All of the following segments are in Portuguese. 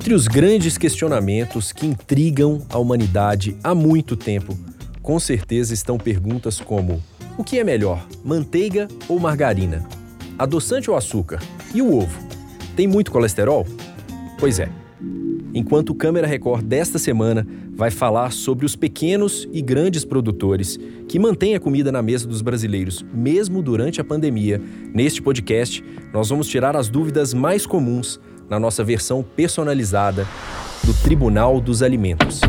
Entre os grandes questionamentos que intrigam a humanidade há muito tempo, com certeza estão perguntas como: o que é melhor, manteiga ou margarina? Adoçante ou açúcar? E o ovo? Tem muito colesterol? Pois é. Enquanto o Câmera Record desta semana vai falar sobre os pequenos e grandes produtores que mantêm a comida na mesa dos brasileiros, mesmo durante a pandemia, neste podcast nós vamos tirar as dúvidas mais comuns na nossa versão personalizada do Tribunal dos Alimentos.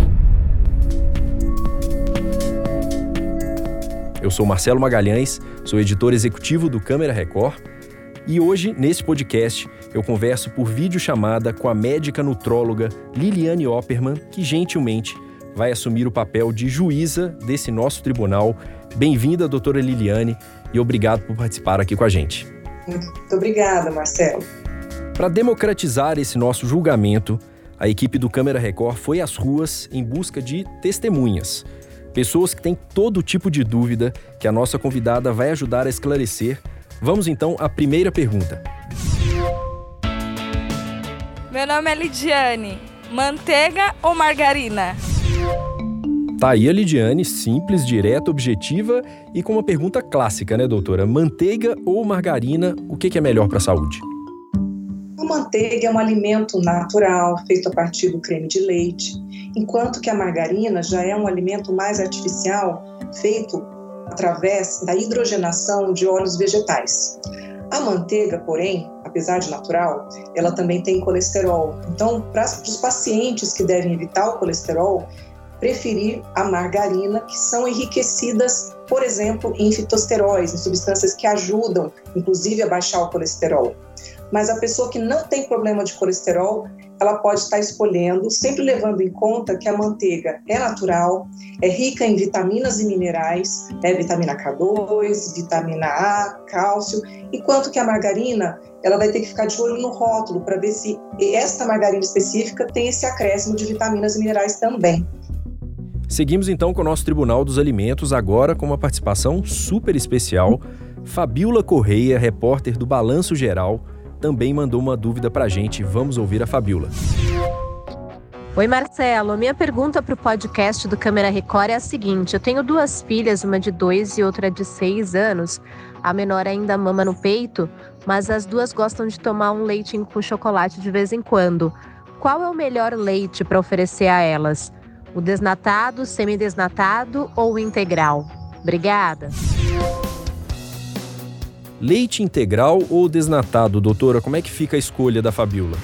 Eu sou Marcelo Magalhães, sou editor executivo do Câmera Record e hoje, nesse podcast, eu converso por videochamada com a médica nutróloga Liliane Opperman, que gentilmente vai assumir o papel de juíza desse nosso tribunal. Bem-vinda, doutora Liliane, e obrigado por participar aqui com a gente. Muito obrigada, Marcelo. Para democratizar esse nosso julgamento, a equipe do Câmara Record foi às ruas em busca de testemunhas. Pessoas que têm todo tipo de dúvida que a nossa convidada vai ajudar a esclarecer. Vamos então à primeira pergunta. Meu nome é Lidiane. Manteiga ou margarina? Tá aí a Lidiane, simples, direta, objetiva e com uma pergunta clássica, né, doutora? Manteiga ou margarina, o que é melhor para a saúde? Manteiga é um alimento natural, feito a partir do creme de leite, enquanto que a margarina já é um alimento mais artificial, feito através da hidrogenação de óleos vegetais. A manteiga, porém, apesar de natural, ela também tem colesterol. Então, para os pacientes que devem evitar o colesterol, preferir a margarina, que são enriquecidas, por exemplo, em fitosteróis, em substâncias que ajudam, inclusive, a baixar o colesterol mas a pessoa que não tem problema de colesterol, ela pode estar escolhendo, sempre levando em conta que a manteiga é natural, é rica em vitaminas e minerais, é vitamina K2, vitamina A, cálcio, enquanto que a margarina, ela vai ter que ficar de olho no rótulo para ver se esta margarina específica tem esse acréscimo de vitaminas e minerais também. Seguimos então com o nosso Tribunal dos Alimentos, agora com uma participação super especial. Fabiola Correia, repórter do Balanço Geral, também mandou uma dúvida para a gente. Vamos ouvir a Fabiola. Oi, Marcelo. Minha pergunta para o podcast do Câmera Record é a seguinte: eu tenho duas filhas, uma de dois e outra de seis anos. A menor ainda mama no peito, mas as duas gostam de tomar um leite com chocolate de vez em quando. Qual é o melhor leite para oferecer a elas? O desnatado, semidesnatado ou integral? Obrigada. Leite integral ou desnatado, doutora? Como é que fica a escolha da Fabiola?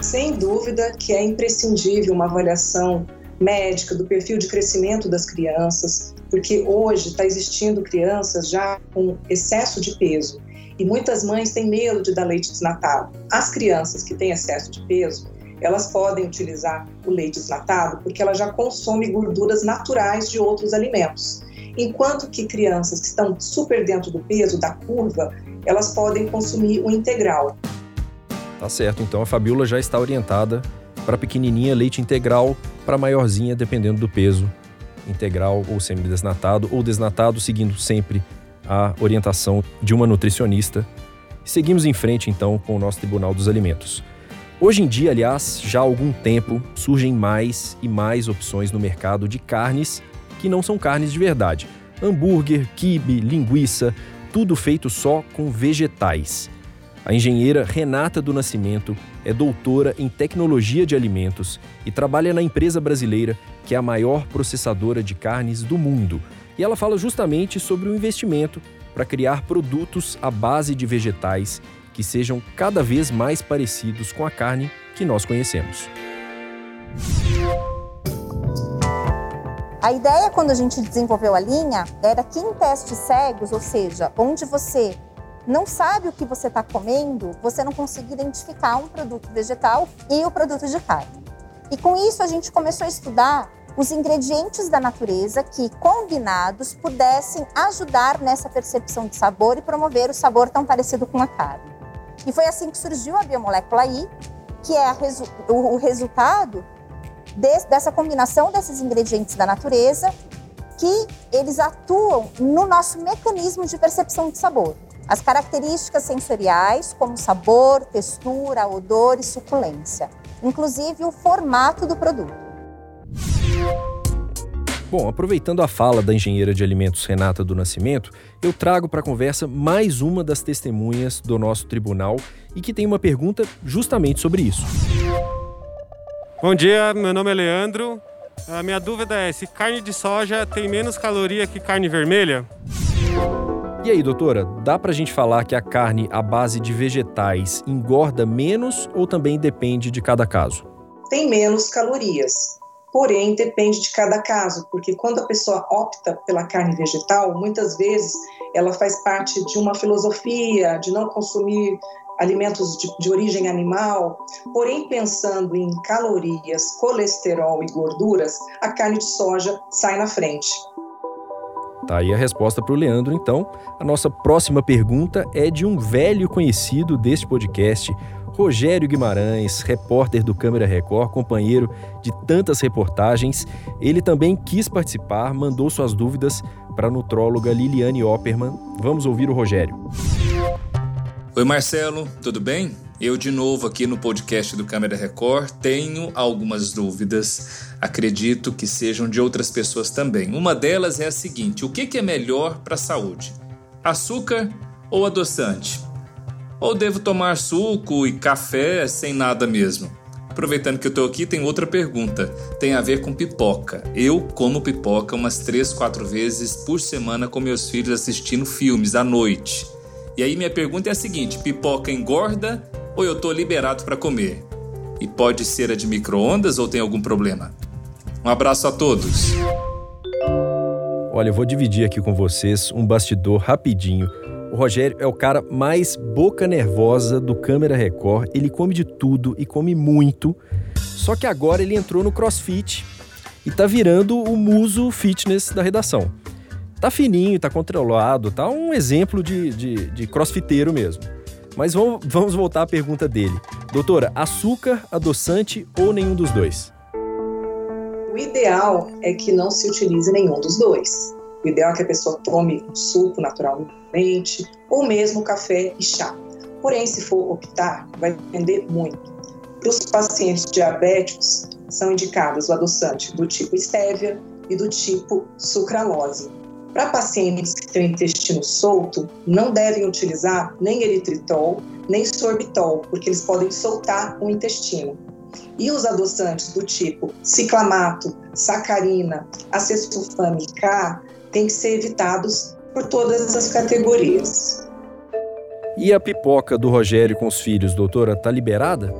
Sem dúvida que é imprescindível uma avaliação médica do perfil de crescimento das crianças, porque hoje está existindo crianças já com excesso de peso e muitas mães têm medo de dar leite desnatado. As crianças que têm excesso de peso, elas podem utilizar o leite desnatado porque ela já consome gorduras naturais de outros alimentos enquanto que crianças que estão super dentro do peso, da curva, elas podem consumir o integral. Tá certo, então a Fabiola já está orientada para pequenininha leite integral, para maiorzinha dependendo do peso, integral ou semidesnatado ou desnatado, seguindo sempre a orientação de uma nutricionista. Seguimos em frente então com o nosso Tribunal dos Alimentos. Hoje em dia, aliás, já há algum tempo surgem mais e mais opções no mercado de carnes que não são carnes de verdade. Hambúrguer, quibe, linguiça, tudo feito só com vegetais. A engenheira Renata do Nascimento é doutora em tecnologia de alimentos e trabalha na empresa brasileira que é a maior processadora de carnes do mundo. E ela fala justamente sobre o investimento para criar produtos à base de vegetais que sejam cada vez mais parecidos com a carne que nós conhecemos. A ideia, quando a gente desenvolveu a linha, era que em testes cegos, ou seja, onde você não sabe o que você está comendo, você não consegue identificar um produto vegetal e o produto de carne. E com isso, a gente começou a estudar os ingredientes da natureza que, combinados, pudessem ajudar nessa percepção de sabor e promover o sabor tão parecido com a carne. E foi assim que surgiu a biomolécula I, que é resu o resultado dessa combinação desses ingredientes da natureza que eles atuam no nosso mecanismo de percepção de sabor. As características sensoriais, como sabor, textura, odor e suculência. inclusive o formato do produto. Bom, aproveitando a fala da engenheira de alimentos Renata do Nascimento, eu trago para a conversa mais uma das testemunhas do nosso tribunal e que tem uma pergunta justamente sobre isso. Bom dia, meu nome é Leandro. A minha dúvida é se carne de soja tem menos caloria que carne vermelha? E aí, doutora, dá pra gente falar que a carne à base de vegetais engorda menos ou também depende de cada caso? Tem menos calorias, porém depende de cada caso, porque quando a pessoa opta pela carne vegetal, muitas vezes ela faz parte de uma filosofia de não consumir alimentos de, de, origem animal, porém pensando em calorias, colesterol e gorduras, a carne de soja sai na frente. Tá aí a resposta para o Leandro, então. A nossa próxima pergunta é de um velho conhecido deste podcast, Rogério Guimarães, repórter do Câmara Record, companheiro de tantas reportagens. Ele também quis participar, mandou suas dúvidas para a nutróloga Liliane Opperman. Vamos ouvir o Rogério. Oi, Marcelo, tudo bem? Eu, de novo, aqui no podcast do Câmara Record, tenho algumas dúvidas. Acredito que sejam de outras pessoas também. Uma delas é a seguinte: o que é melhor para a saúde? Açúcar ou adoçante? Ou devo tomar suco e café sem nada mesmo? Aproveitando que eu estou aqui, tem outra pergunta. Tem a ver com pipoca. Eu como pipoca umas 3, 4 vezes por semana com meus filhos assistindo filmes à noite. E aí minha pergunta é a seguinte: pipoca engorda ou eu tô liberado para comer? E pode ser a de micro-ondas ou tem algum problema? Um abraço a todos. Olha, eu vou dividir aqui com vocês um bastidor rapidinho. O Rogério é o cara mais boca nervosa do Câmera Record. Ele come de tudo e come muito. Só que agora ele entrou no CrossFit e tá virando o muso fitness da redação. Tá fininho, tá controlado, tá um exemplo de, de, de crossfiteiro mesmo. Mas vamos, vamos voltar à pergunta dele. Doutora, açúcar, adoçante ou nenhum dos dois? O ideal é que não se utilize nenhum dos dois. O ideal é que a pessoa tome um suco naturalmente, ou mesmo café e chá. Porém, se for optar, vai depender muito. Para os pacientes diabéticos, são indicados o adoçante do tipo estévia e do tipo sucralose. Para pacientes que têm intestino solto, não devem utilizar nem eritritol, nem sorbitol, porque eles podem soltar o intestino. E os adoçantes do tipo ciclamato, sacarina, acesulfame K têm que ser evitados por todas as categorias. E a pipoca do Rogério com os filhos, doutora, tá liberada?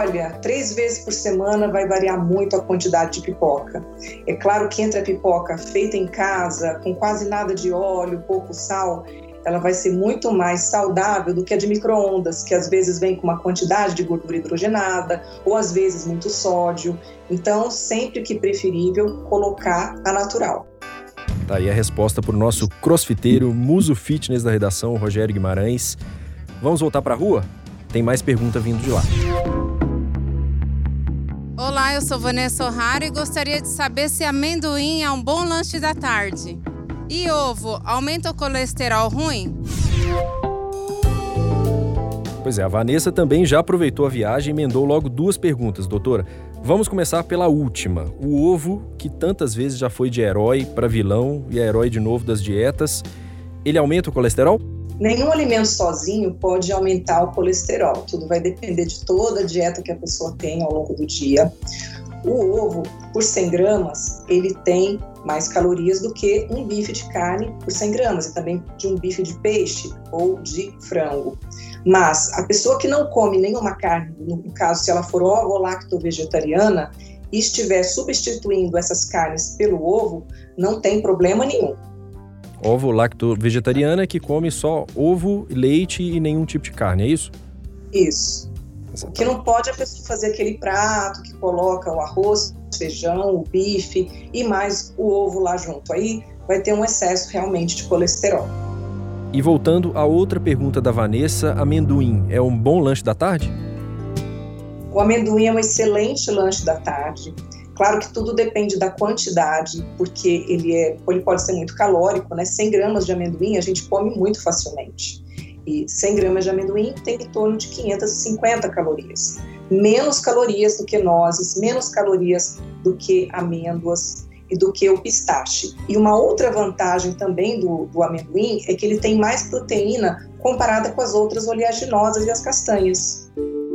Olha, três vezes por semana vai variar muito a quantidade de pipoca. É claro que entre a pipoca feita em casa, com quase nada de óleo, pouco sal, ela vai ser muito mais saudável do que a de micro-ondas, que às vezes vem com uma quantidade de gordura hidrogenada ou às vezes muito sódio. Então, sempre que preferível, colocar a natural. Tá aí a resposta para o nosso crossfiteiro, muso fitness da redação, Rogério Guimarães. Vamos voltar para a rua? Tem mais pergunta vindo de lá. Olá, eu sou Vanessa O'Hara e gostaria de saber se amendoim é um bom lanche da tarde. E ovo aumenta o colesterol ruim? Pois é, a Vanessa também já aproveitou a viagem e emendou logo duas perguntas, doutora. Vamos começar pela última. O ovo, que tantas vezes já foi de herói para vilão e é herói de novo das dietas, ele aumenta o colesterol? Nenhum alimento sozinho pode aumentar o colesterol. Tudo vai depender de toda a dieta que a pessoa tem ao longo do dia. O ovo, por 100 gramas, ele tem mais calorias do que um bife de carne por 100 gramas e também de um bife de peixe ou de frango. Mas a pessoa que não come nenhuma carne, no caso, se ela for ovo ou lacto vegetariana, e estiver substituindo essas carnes pelo ovo, não tem problema nenhum ovo lacto vegetariana que come só ovo, leite e nenhum tipo de carne, é isso? Isso. O que não pode é a pessoa fazer aquele prato que coloca o arroz, o feijão, o bife e mais o ovo lá junto. Aí vai ter um excesso realmente de colesterol. E voltando à outra pergunta da Vanessa, amendoim é um bom lanche da tarde? O amendoim é um excelente lanche da tarde. Claro que tudo depende da quantidade, porque ele, é, ele pode ser muito calórico, né? 100 gramas de amendoim a gente come muito facilmente. 100 gramas de amendoim tem em torno de 550 calorias. Menos calorias do que nozes, menos calorias do que amêndoas e do que o pistache. E uma outra vantagem também do, do amendoim é que ele tem mais proteína comparada com as outras oleaginosas e as castanhas.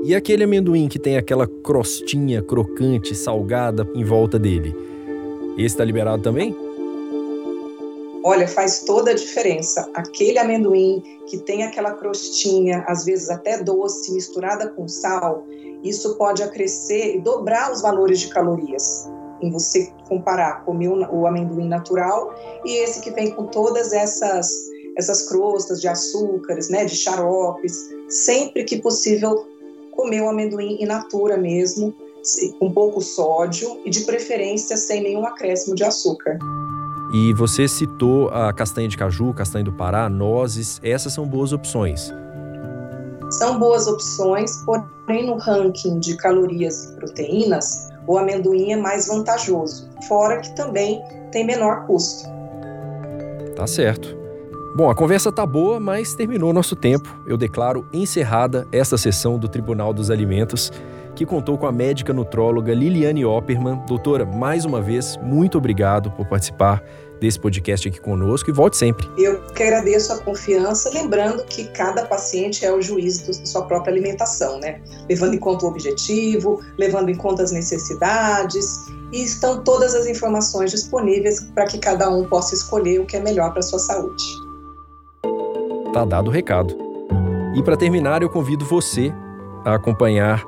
E aquele amendoim que tem aquela crostinha crocante, salgada em volta dele? Esse está liberado também? Olha, faz toda a diferença. Aquele amendoim que tem aquela crostinha, às vezes até doce, misturada com sal, isso pode acrescer e dobrar os valores de calorias. Em você comparar comer o amendoim natural e esse que vem com todas essas essas crostas de açúcares, né, de xaropes, sempre que possível comer o amendoim in natura mesmo, com pouco sódio e de preferência sem nenhum acréscimo de açúcar. E você citou a castanha de caju, castanha do Pará, nozes, essas são boas opções. São boas opções, porém no ranking de calorias e proteínas, o amendoim é mais vantajoso, fora que também tem menor custo. Tá certo. Bom, a conversa tá boa, mas terminou nosso tempo. Eu declaro encerrada esta sessão do Tribunal dos Alimentos que contou com a médica nutróloga Liliane Opperman. Doutora, mais uma vez, muito obrigado por participar desse podcast aqui conosco e volte sempre. Eu que agradeço a confiança, lembrando que cada paciente é o juiz de sua própria alimentação, né? Levando em conta o objetivo, levando em conta as necessidades e estão todas as informações disponíveis para que cada um possa escolher o que é melhor para a sua saúde. Tá dado o recado. E para terminar, eu convido você a acompanhar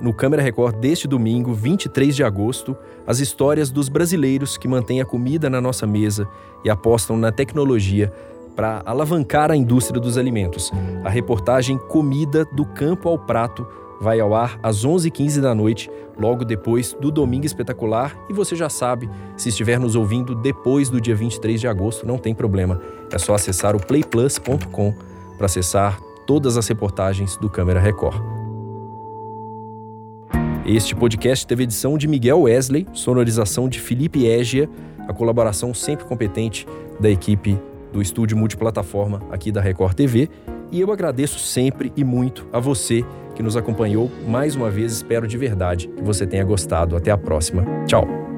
no Câmera Record deste domingo, 23 de agosto, as histórias dos brasileiros que mantêm a comida na nossa mesa e apostam na tecnologia para alavancar a indústria dos alimentos. A reportagem Comida do Campo ao Prato vai ao ar às 11h15 da noite, logo depois do Domingo Espetacular. E você já sabe, se estiver nos ouvindo depois do dia 23 de agosto, não tem problema. É só acessar o playplus.com para acessar todas as reportagens do Câmera Record. Este podcast teve edição de Miguel Wesley, sonorização de Felipe Égia, a colaboração sempre competente da equipe do estúdio multiplataforma aqui da Record TV. E eu agradeço sempre e muito a você que nos acompanhou mais uma vez. Espero de verdade que você tenha gostado. Até a próxima. Tchau.